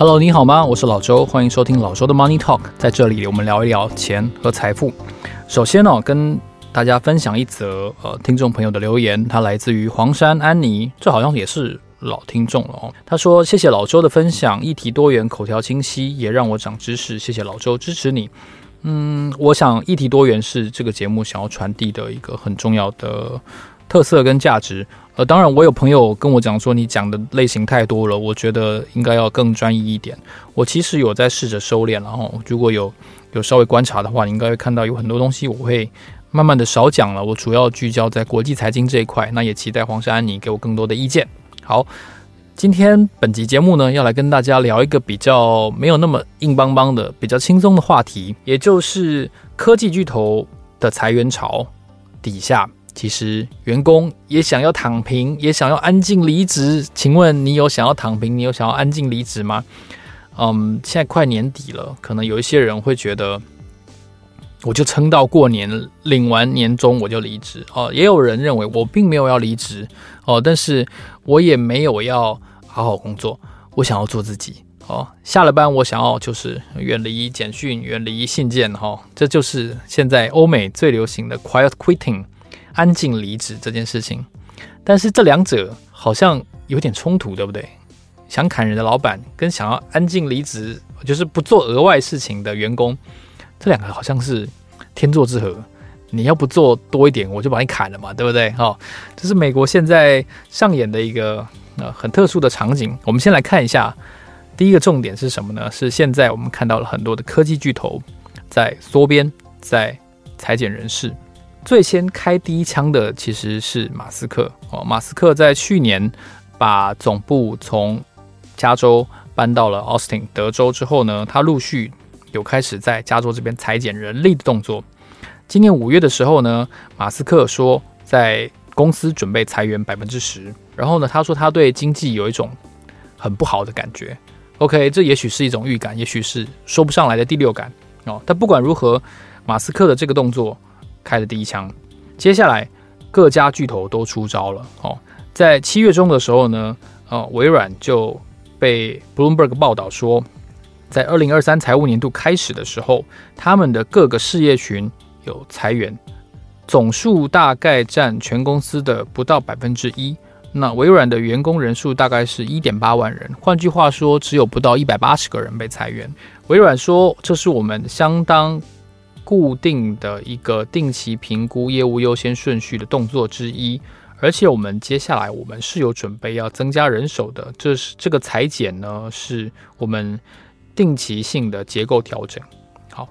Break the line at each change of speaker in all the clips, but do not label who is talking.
Hello，你好吗？我是老周，欢迎收听老周的 Money Talk。在这里，我们聊一聊钱和财富。首先呢、哦，跟大家分享一则呃听众朋友的留言，他来自于黄山安妮，这好像也是老听众了哦。他说：“谢谢老周的分享，议题多元，口条清晰，也让我长知识。谢谢老周支持你。”嗯，我想议题多元是这个节目想要传递的一个很重要的特色跟价值。呃，当然，我有朋友跟我讲说，你讲的类型太多了，我觉得应该要更专一一点。我其实有在试着收敛，然后如果有有稍微观察的话，你应该会看到有很多东西我会慢慢的少讲了。我主要聚焦在国际财经这一块，那也期待黄山安妮给我更多的意见。好，今天本集节目呢，要来跟大家聊一个比较没有那么硬邦邦的、比较轻松的话题，也就是科技巨头的裁员潮底下。其实员工也想要躺平，也想要安静离职。请问你有想要躺平，你有想要安静离职吗？嗯，现在快年底了，可能有一些人会觉得，我就撑到过年，领完年终我就离职哦。也有人认为我并没有要离职哦，但是我也没有要好好工作，我想要做自己哦。下了班我想要就是远离简讯，远离信件哈、哦，这就是现在欧美最流行的 quiet quitting。安静离职这件事情，但是这两者好像有点冲突，对不对？想砍人的老板跟想要安静离职，就是不做额外事情的员工，这两个好像是天作之合。你要不做多一点，我就把你砍了嘛，对不对？哦，这是美国现在上演的一个呃很特殊的场景。我们先来看一下，第一个重点是什么呢？是现在我们看到了很多的科技巨头在缩编，在裁减人士。最先开第一枪的其实是马斯克哦。马斯克在去年把总部从加州搬到了奥斯汀德州之后呢，他陆续有开始在加州这边裁减人力的动作。今年五月的时候呢，马斯克说在公司准备裁员百分之十，然后呢，他说他对经济有一种很不好的感觉。OK，这也许是一种预感，也许是说不上来的第六感哦。但不管如何，马斯克的这个动作。开了第一枪，接下来各家巨头都出招了。哦，在七月中的时候呢，呃，微软就被 Bloomberg 报道说，在二零二三财务年度开始的时候，他们的各个事业群有裁员，总数大概占全公司的不到百分之一。那微软的员工人数大概是一点八万人，换句话说，只有不到一百八十个人被裁员。微软说，这是我们相当。固定的一个定期评估业务优先顺序的动作之一，而且我们接下来我们是有准备要增加人手的。这是这个裁减呢，是我们定期性的结构调整。好，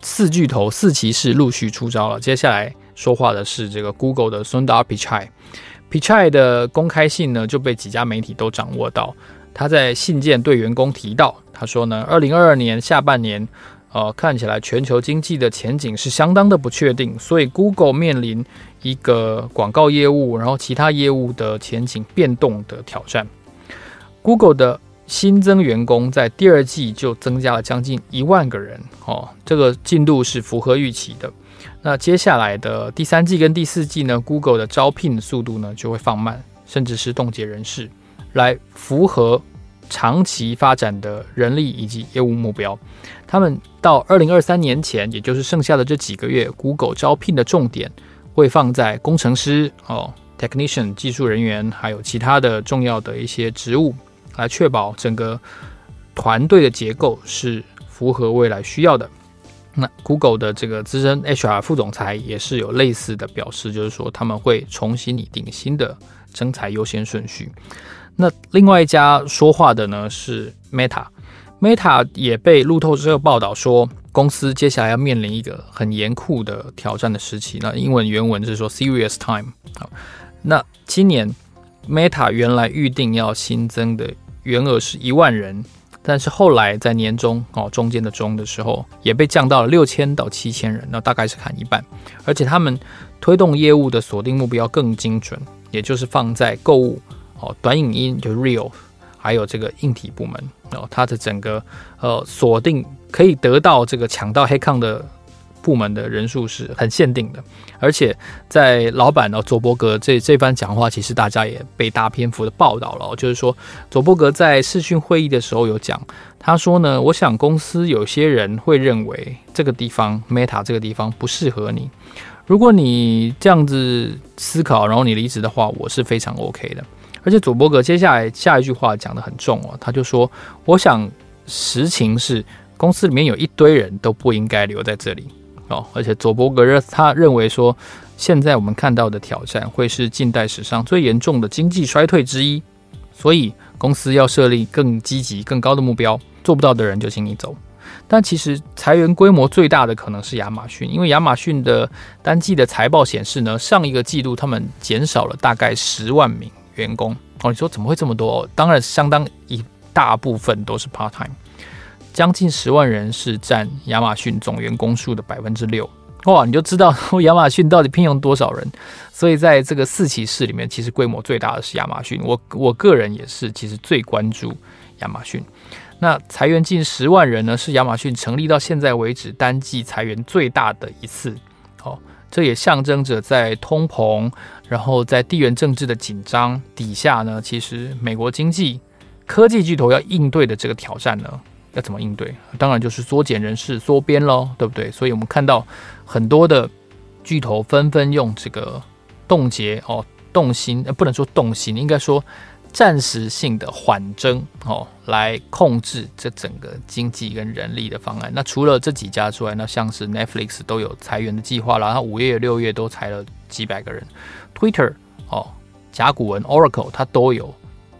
四巨头四骑士陆续出招了。接下来说话的是这个 Google 的 Sundar Pichai，Pichai 的公开信呢就被几家媒体都掌握到。他在信件对员工提到，他说呢，二零二二年下半年。呃，看起来全球经济的前景是相当的不确定，所以 Google 面临一个广告业务，然后其他业务的前景变动的挑战。Google 的新增员工在第二季就增加了将近一万个人，哦，这个进度是符合预期的。那接下来的第三季跟第四季呢，Google 的招聘速度呢就会放慢，甚至是冻结人事，来符合。长期发展的人力以及业务目标，他们到二零二三年前，也就是剩下的这几个月，Google 招聘的重点会放在工程师哦，technician 技术人员，还有其他的重要的一些职务，来确保整个团队的结构是符合未来需要的。那 Google 的这个资深 HR 副总裁也是有类似的表示，就是说他们会重新拟定新的征才优先顺序。那另外一家说话的呢是 Meta，Meta 也被路透社报道说，公司接下来要面临一个很严酷的挑战的时期。那英文原文是说 serious time。好，那今年 Meta 原来预定要新增的员额是一万人，但是后来在年中哦中间的中的时候，也被降到了六千到七千人，那大概是砍一半。而且他们推动业务的锁定目标更精准，也就是放在购物。哦，短影音就 Real，还有这个硬体部门哦，它的整个呃锁定可以得到这个抢到黑抗的部门的人数是很限定的，而且在老板呢佐伯格这这番讲话，其实大家也被大篇幅的报道了。就是说，佐伯格在视讯会议的时候有讲，他说呢，我想公司有些人会认为这个地方 Meta 这个地方不适合你。如果你这样子思考，然后你离职的话，我是非常 OK 的。而且佐伯格接下来下一句话讲得很重哦，他就说，我想实情是公司里面有一堆人都不应该留在这里。哦，而且佐伯格热他认为说，现在我们看到的挑战会是近代史上最严重的经济衰退之一，所以公司要设立更积极、更高的目标，做不到的人就请你走。但其实裁员规模最大的可能是亚马逊，因为亚马逊的单季的财报显示呢，上一个季度他们减少了大概十万名员工。哦，你说怎么会这么多？当然相当一大部分都是 part time。将近十万人是占亚马逊总员工数的百分之六，哇，你就知道 亚马逊到底聘用多少人。所以在这个四骑士里面，其实规模最大的是亚马逊。我我个人也是，其实最关注亚马逊。那裁员近十万人呢，是亚马逊成立到现在为止单季裁员最大的一次。哦，这也象征着在通膨，然后在地缘政治的紧张底下呢，其实美国经济科技巨头要应对的这个挑战呢。要怎么应对？当然就是缩减人事、缩编喽，对不对？所以我们看到很多的巨头纷纷用这个冻结哦、冻薪，呃，不能说冻薪，应该说暂时性的缓征哦，来控制这整个经济跟人力的方案。那除了这几家之外，那像是 Netflix 都有裁员的计划了，然后五月、六月都裁了几百个人，Twitter 哦、甲骨文、Oracle 它都有。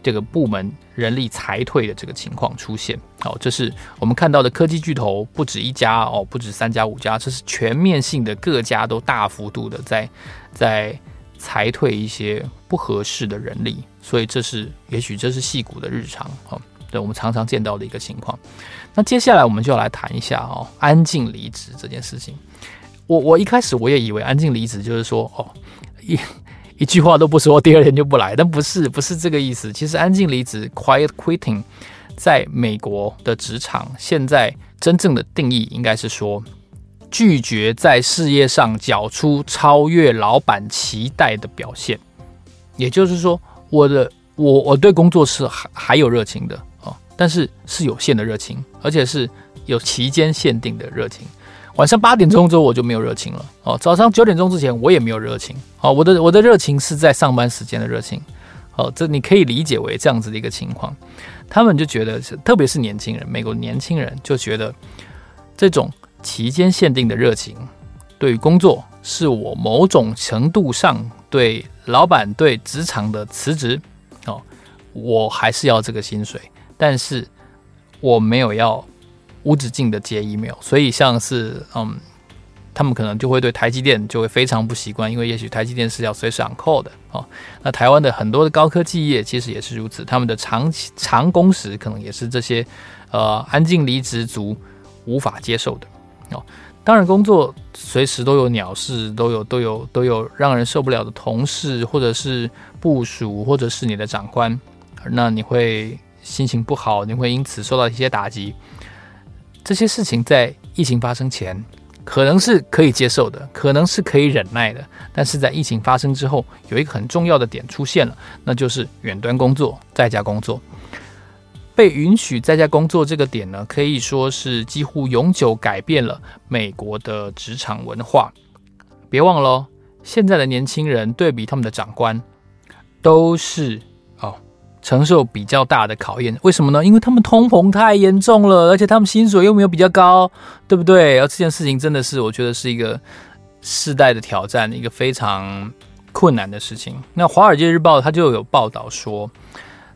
这个部门人力裁退的这个情况出现，好，这是我们看到的科技巨头不止一家哦，不止三家五家，这是全面性的，各家都大幅度的在在裁退一些不合适的人力，所以这是也许这是戏骨的日常哦，对我们常常见到的一个情况。那接下来我们就要来谈一下哦，安静离职这件事情。我我一开始我也以为安静离职就是说哦一。一句话都不说，第二天就不来，但不是，不是这个意思。其实，安静离职 （quiet quitting） 在美国的职场，现在真正的定义应该是说，拒绝在事业上缴出超越老板期待的表现。也就是说，我的我我对工作是还还有热情的哦，但是是有限的热情，而且是有期间限定的热情。晚上八点钟之后我就没有热情了哦，早上九点钟之前我也没有热情哦，我的我的热情是在上班时间的热情，哦，这你可以理解为这样子的一个情况。他们就觉得是，特别是年轻人，美国年轻人就觉得这种期间限定的热情，对于工作是我某种程度上对老板对职场的辞职哦，我还是要这个薪水，但是我没有要。无止境的接 email，所以像是嗯，他们可能就会对台积电就会非常不习惯，因为也许台积电是要随时 on call 的哦。那台湾的很多的高科技业其实也是如此，他们的长长工时可能也是这些呃安静离职族无法接受的哦。当然，工作随时都有鸟事，都有都有都有让人受不了的同事，或者是部属，或者是你的长官，那你会心情不好，你会因此受到一些打击。这些事情在疫情发生前可能是可以接受的，可能是可以忍耐的，但是在疫情发生之后，有一个很重要的点出现了，那就是远端工作、在家工作。被允许在家工作这个点呢，可以说是几乎永久改变了美国的职场文化。别忘了，现在的年轻人对比他们的长官，都是。承受比较大的考验，为什么呢？因为他们通膨太严重了，而且他们薪水又没有比较高，对不对？而这件事情真的是，我觉得是一个世代的挑战，一个非常困难的事情。那《华尔街日报》它就有报道说，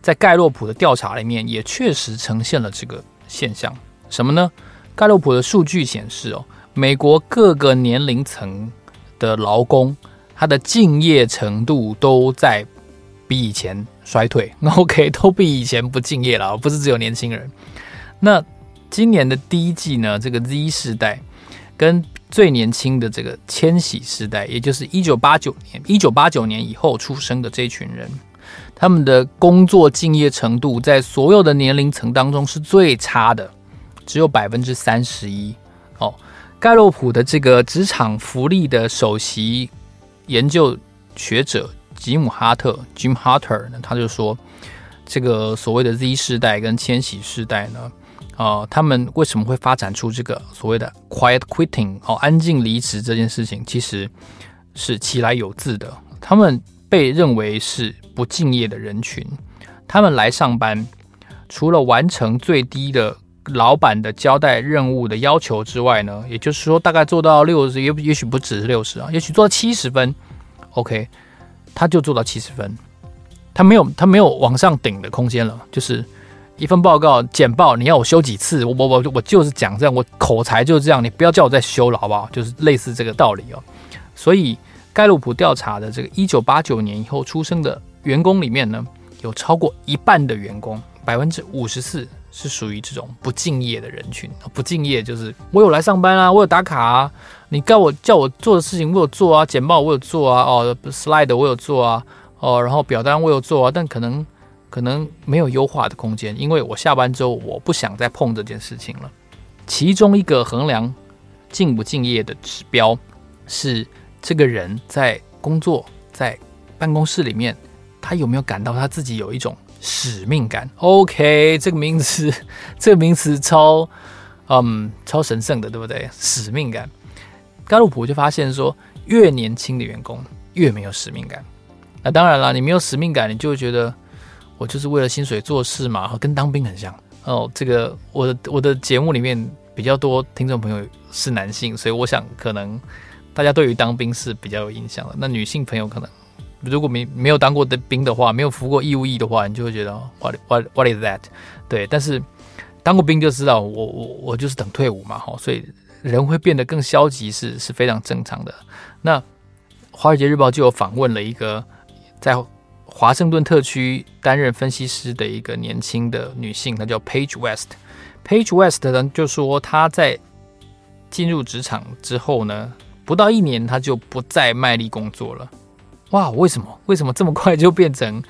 在盖洛普的调查里面，也确实呈现了这个现象。什么呢？盖洛普的数据显示，哦，美国各个年龄层的劳工，他的敬业程度都在比以前衰退，OK，都比以前不敬业了，不是只有年轻人。那今年的第一季呢，这个 Z 世代跟最年轻的这个千禧世代，也就是一九八九年、一九八九年以后出生的这群人，他们的工作敬业程度在所有的年龄层当中是最差的，只有百分之三十一。哦，盖洛普的这个职场福利的首席研究学者吉姆哈特 （Jim Harter） 呢，他就说，这个所谓的 Z 世代跟千禧世代呢，啊、他们为什么会发展出这个所谓的 quiet quitting 哦，安静离职这件事情，其实是其来有自的。他们被认为是不敬业的人群，他们来上班，除了完成最低的老板的交代任务的要求之外呢，也就是说，大概做到六十，也也许不只是六十啊，也许做到七十分，OK，他就做到七十分。他没有，他没有往上顶的空间了。就是一份报告简报，你要我修几次？我我我我就是讲这样，我口才就是这样，你不要叫我再修了，好不好？就是类似这个道理哦。所以盖洛普调查的这个一九八九年以后出生的员工里面呢，有超过一半的员工，百分之五十四是属于这种不敬业的人群。不敬业就是我有来上班啊，我有打卡啊，你告我叫我做的事情我有做啊，简报我有做啊，哦，slide 我有做啊。哦，然后表单我有做啊，但可能可能没有优化的空间，因为我下班之后我不想再碰这件事情了。其中一个衡量敬不敬业的指标是这个人在工作在办公室里面，他有没有感到他自己有一种使命感？OK，这个名词 这个名词超嗯超神圣的，对不对？使命感。盖洛普就发现说，越年轻的员工越没有使命感。那当然了，你没有使命感，你就会觉得我就是为了薪水做事嘛，跟当兵很像哦。这个我的我的节目里面比较多听众朋友是男性，所以我想可能大家对于当兵是比较有印象的。那女性朋友可能如果没没有当过的兵的话，没有服过义务役的话，你就会觉得 what what what is that？对，但是当过兵就知道我我我就是等退伍嘛，哈，所以人会变得更消极是是非常正常的。那《华尔街日报》就有访问了一个。在华盛顿特区担任分析师的一个年轻的女性，她叫 Page West。Page West 呢，就说她在进入职场之后呢，不到一年，她就不再卖力工作了。哇，为什么？为什么这么快就变成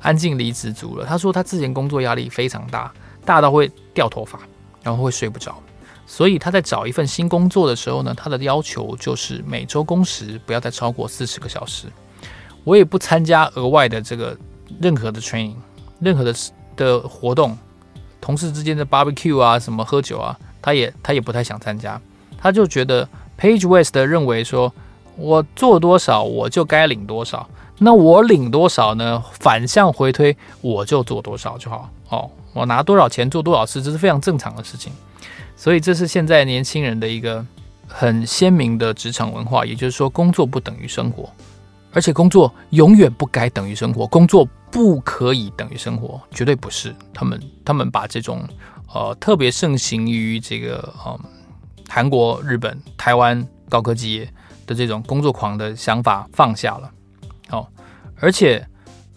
安静离职族了？她说她之前工作压力非常大，大到会掉头发，然后会睡不着。所以他在找一份新工作的时候呢，他的要求就是每周工时不要再超过四十个小时。我也不参加额外的这个任何的 training，任何的的活动，同事之间的 barbecue 啊，什么喝酒啊，他也他也不太想参加。他就觉得 Page West 认为说，我做多少我就该领多少，那我领多少呢？反向回推，我就做多少就好。哦，我拿多少钱做多少事，这是非常正常的事情。所以这是现在年轻人的一个很鲜明的职场文化，也就是说，工作不等于生活。而且工作永远不该等于生活，工作不可以等于生活，绝对不是。他们他们把这种呃特别盛行于这个呃韩国、日本、台湾高科技业的这种工作狂的想法放下了。哦，而且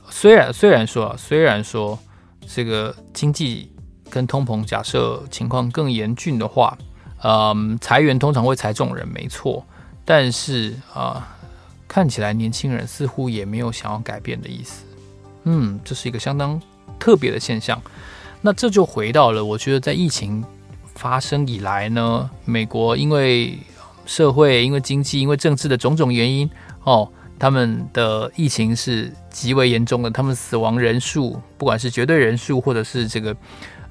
虽然虽然说啊虽然说这个经济跟通膨假设情况更严峻的话，嗯、裁员通常会裁中人，没错，但是啊。看起来年轻人似乎也没有想要改变的意思，嗯，这是一个相当特别的现象。那这就回到了，我觉得在疫情发生以来呢，美国因为社会、因为经济、因为政治的种种原因，哦，他们的疫情是极为严重的，他们死亡人数，不管是绝对人数或者是这个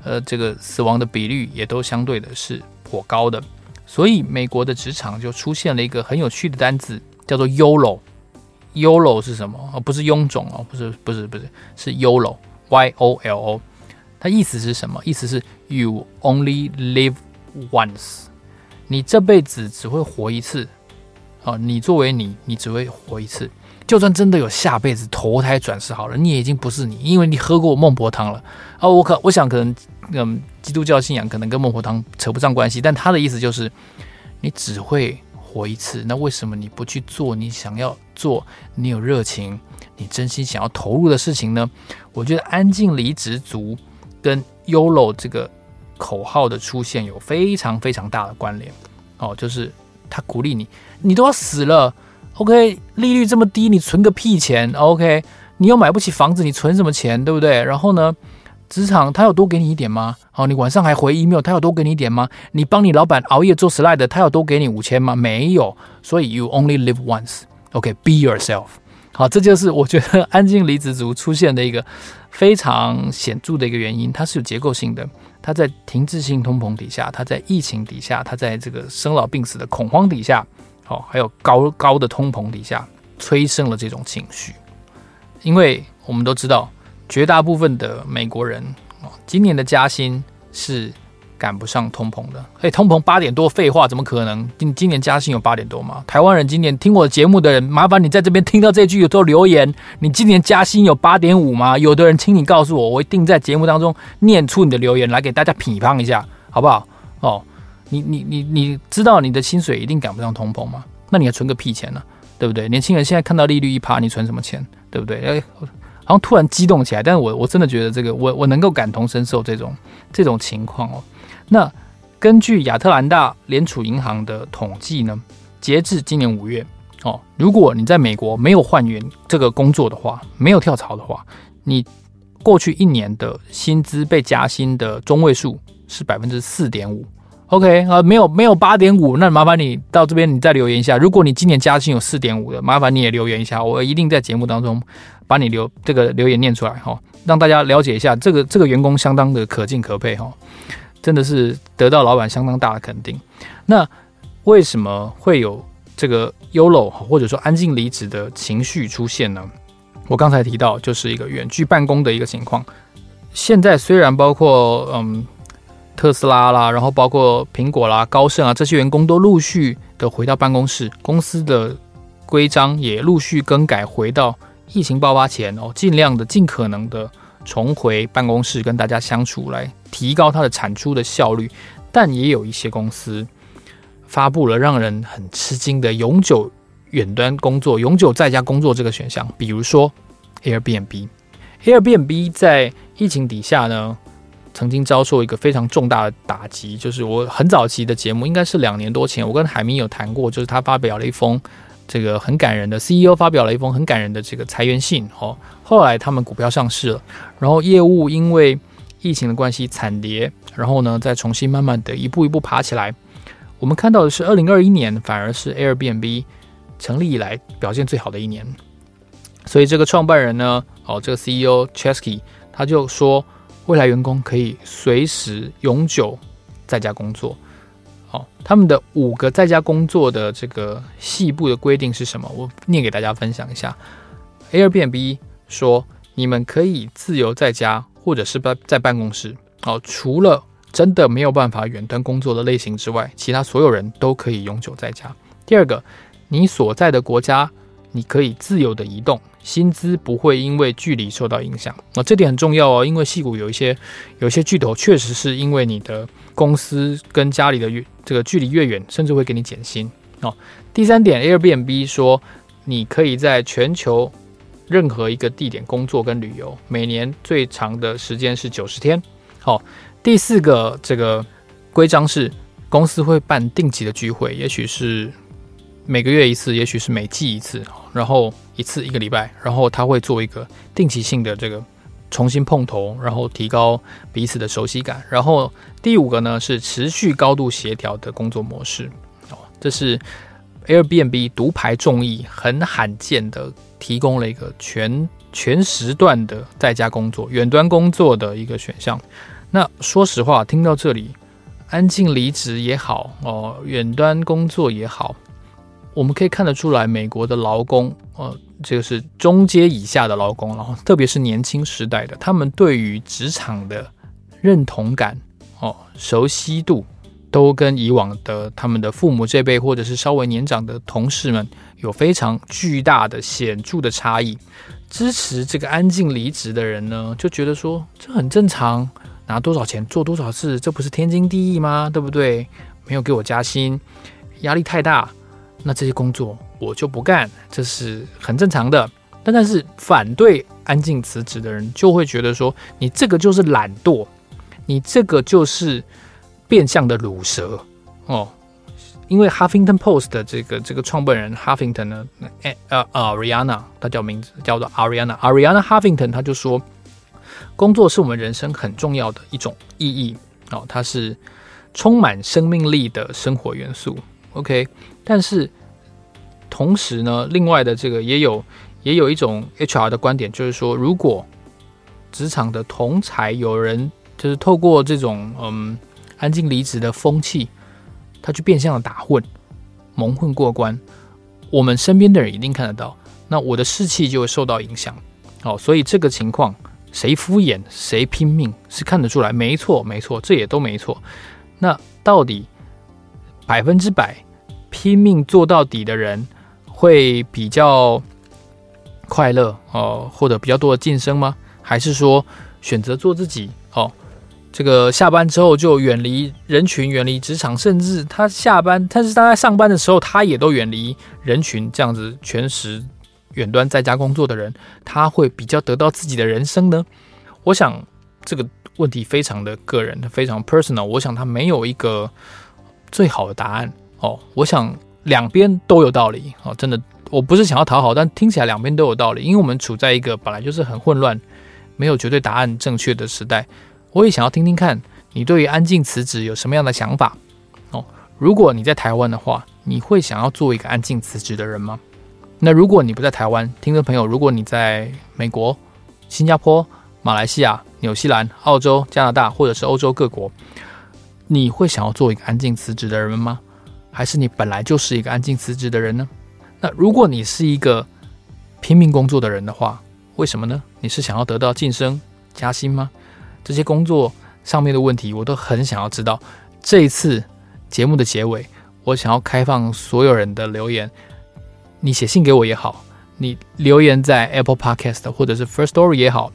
呃这个死亡的比率，也都相对的是颇高的。所以美国的职场就出现了一个很有趣的单字。叫做 YOLO，YOLO 是什么？哦，不是臃肿哦，不是，不是，不是，是 YOLO，Y O L O。它意思是什么？意思是 You only live once，你这辈子只会活一次。哦，你作为你，你只会活一次。就算真的有下辈子投胎转世好了，你也已经不是你，因为你喝过孟婆汤了。哦，我可我想可能，嗯，基督教信仰可能跟孟婆汤扯不上关系，但他的意思就是，你只会。活一次，那为什么你不去做你想要做、你有热情、你真心想要投入的事情呢？我觉得安静离职族跟 YOLO 这个口号的出现有非常非常大的关联。哦，就是他鼓励你，你都要死了，OK？利率这么低，你存个屁钱，OK？你又买不起房子，你存什么钱，对不对？然后呢，职场他有多给你一点吗？好，你晚上还回 email，他有多给你一点吗？你帮你老板熬夜做 slide，他有多给你五千吗？没有。所以 you only live once。OK，be yourself。好，这就是我觉得安静离职族出现的一个非常显著的一个原因，它是有结构性的。它在停滞性通膨底下，它在疫情底下，它在这个生老病死的恐慌底下，好，还有高高的通膨底下，催生了这种情绪。因为我们都知道。绝大部分的美国人哦，今年的加薪是赶不上通膨的。哎，通膨八点多，废话，怎么可能？今今年加薪有八点多吗？台湾人今年听我节目的人，麻烦你在这边听到这句有都留言，你今年加薪有八点五吗？有的人，请你告诉我，我一定在节目当中念出你的留言来给大家批判一下，好不好？哦，你你你你知道你的薪水一定赶不上通膨吗？那你还存个屁钱呢？对不对？年轻人现在看到利率一趴，你存什么钱？对不对？哎。然后突然激动起来，但是我我真的觉得这个我我能够感同身受这种这种情况哦。那根据亚特兰大联储银行的统计呢，截至今年五月哦，如果你在美国没有换员这个工作的话，没有跳槽的话，你过去一年的薪资被加薪的中位数是百分之四点五。OK 啊，没有没有八点五，那麻烦你到这边你再留言一下。如果你今年加薪有四点五的，麻烦你也留言一下，我一定在节目当中。把你留这个留言念出来哈，让大家了解一下这个这个员工相当的可敬可佩哈，真的是得到老板相当大的肯定。那为什么会有这个 YOLO 或者说安静离职的情绪出现呢？我刚才提到就是一个远距办公的一个情况。现在虽然包括嗯特斯拉啦，然后包括苹果啦、高盛啊这些员工都陆续的回到办公室，公司的规章也陆续更改回到。疫情爆发前哦，尽量的、尽可能的重回办公室跟大家相处，来提高它的产出的效率。但也有一些公司发布了让人很吃惊的永久远端工作、永久在家工作这个选项，比如说 Airbnb。Airbnb 在疫情底下呢，曾经遭受一个非常重大的打击，就是我很早期的节目，应该是两年多前，我跟海明有谈过，就是他发表了一封。这个很感人的 CEO 发表了一封很感人的这个裁员信哦。后来他们股票上市了，然后业务因为疫情的关系惨跌，然后呢再重新慢慢的一步一步爬起来。我们看到的是二零二一年反而是 Airbnb 成立以来表现最好的一年。所以这个创办人呢，哦这个 CEO Chesky 他就说，未来员工可以随时永久在家工作。好，他们的五个在家工作的这个细部的规定是什么？我念给大家分享一下。Airbnb 说，你们可以自由在家，或者是办在办公室。哦，除了真的没有办法远端工作的类型之外，其他所有人都可以永久在家。第二个，你所在的国家，你可以自由的移动，薪资不会因为距离受到影响。哦，这点很重要哦，因为戏骨有一些有一些巨头确实是因为你的。公司跟家里的越这个距离越远，甚至会给你减薪哦。第三点，Airbnb 说你可以在全球任何一个地点工作跟旅游，每年最长的时间是九十天。好、哦，第四个这个规章是公司会办定期的聚会，也许是每个月一次，也许是每季一次，然后一次一个礼拜，然后他会做一个定期性的这个。重新碰头，然后提高彼此的熟悉感。然后第五个呢是持续高度协调的工作模式。哦，这是 Airbnb 独排众议，很罕见的提供了一个全全时段的在家工作、远端工作的一个选项。那说实话，听到这里，安静离职也好，哦，远端工作也好，我们可以看得出来，美国的劳工，呃。这个是中阶以下的劳工，然后特别是年轻时代的，他们对于职场的认同感、哦熟悉度，都跟以往的他们的父母这辈或者是稍微年长的同事们有非常巨大的显著的差异。支持这个安静离职的人呢，就觉得说这很正常，拿多少钱做多少事，这不是天经地义吗？对不对？没有给我加薪，压力太大，那这些工作。我就不干，这是很正常的。但但是反对安静辞职的人就会觉得说，你这个就是懒惰，你这个就是变相的鲁蛇哦。因为 Huffington Post 的这个这个创办人 Huffington 呢，呃呃 Arianna，他叫名字叫做 Arianna，Arianna Huffington，他就说，工作是我们人生很重要的一种意义哦，它是充满生命力的生活元素。OK，但是同时呢，另外的这个也有也有一种 HR 的观点，就是说，如果职场的同才有人就是透过这种嗯安静离职的风气，他去变相的打混、蒙混过关，我们身边的人一定看得到，那我的士气就会受到影响。哦，所以这个情况。谁敷衍谁拼命是看得出来，没错没错，这也都没错。那到底百分之百拼命做到底的人会比较快乐哦，或者比较多的晋升吗？还是说选择做自己哦？这个下班之后就远离人群，远离职场，甚至他下班，但是他在上班的时候，他也都远离人群，这样子全时。远端在家工作的人，他会比较得到自己的人生呢？我想这个问题非常的个人，非常 personal。我想他没有一个最好的答案哦。我想两边都有道理哦，真的，我不是想要讨好，但听起来两边都有道理，因为我们处在一个本来就是很混乱、没有绝对答案正确的时代。我也想要听听看你对于安静辞职有什么样的想法哦。如果你在台湾的话，你会想要做一个安静辞职的人吗？那如果你不在台湾，听众朋友，如果你在美国、新加坡、马来西亚、纽西兰、澳洲、加拿大，或者是欧洲各国，你会想要做一个安静辞职的人吗？还是你本来就是一个安静辞职的人呢？那如果你是一个拼命工作的人的话，为什么呢？你是想要得到晋升、加薪吗？这些工作上面的问题，我都很想要知道。这一次节目的结尾，我想要开放所有人的留言。你写信给我也好，你留言在 Apple Podcast 或者是 First Story 也好，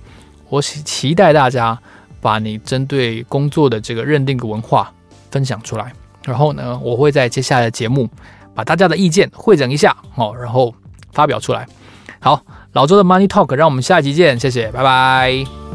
我期待大家把你针对工作的这个认定的文化分享出来。然后呢，我会在接下来的节目把大家的意见汇整一下哦，然后发表出来。好，老周的 Money Talk，让我们下期见，谢谢，拜拜。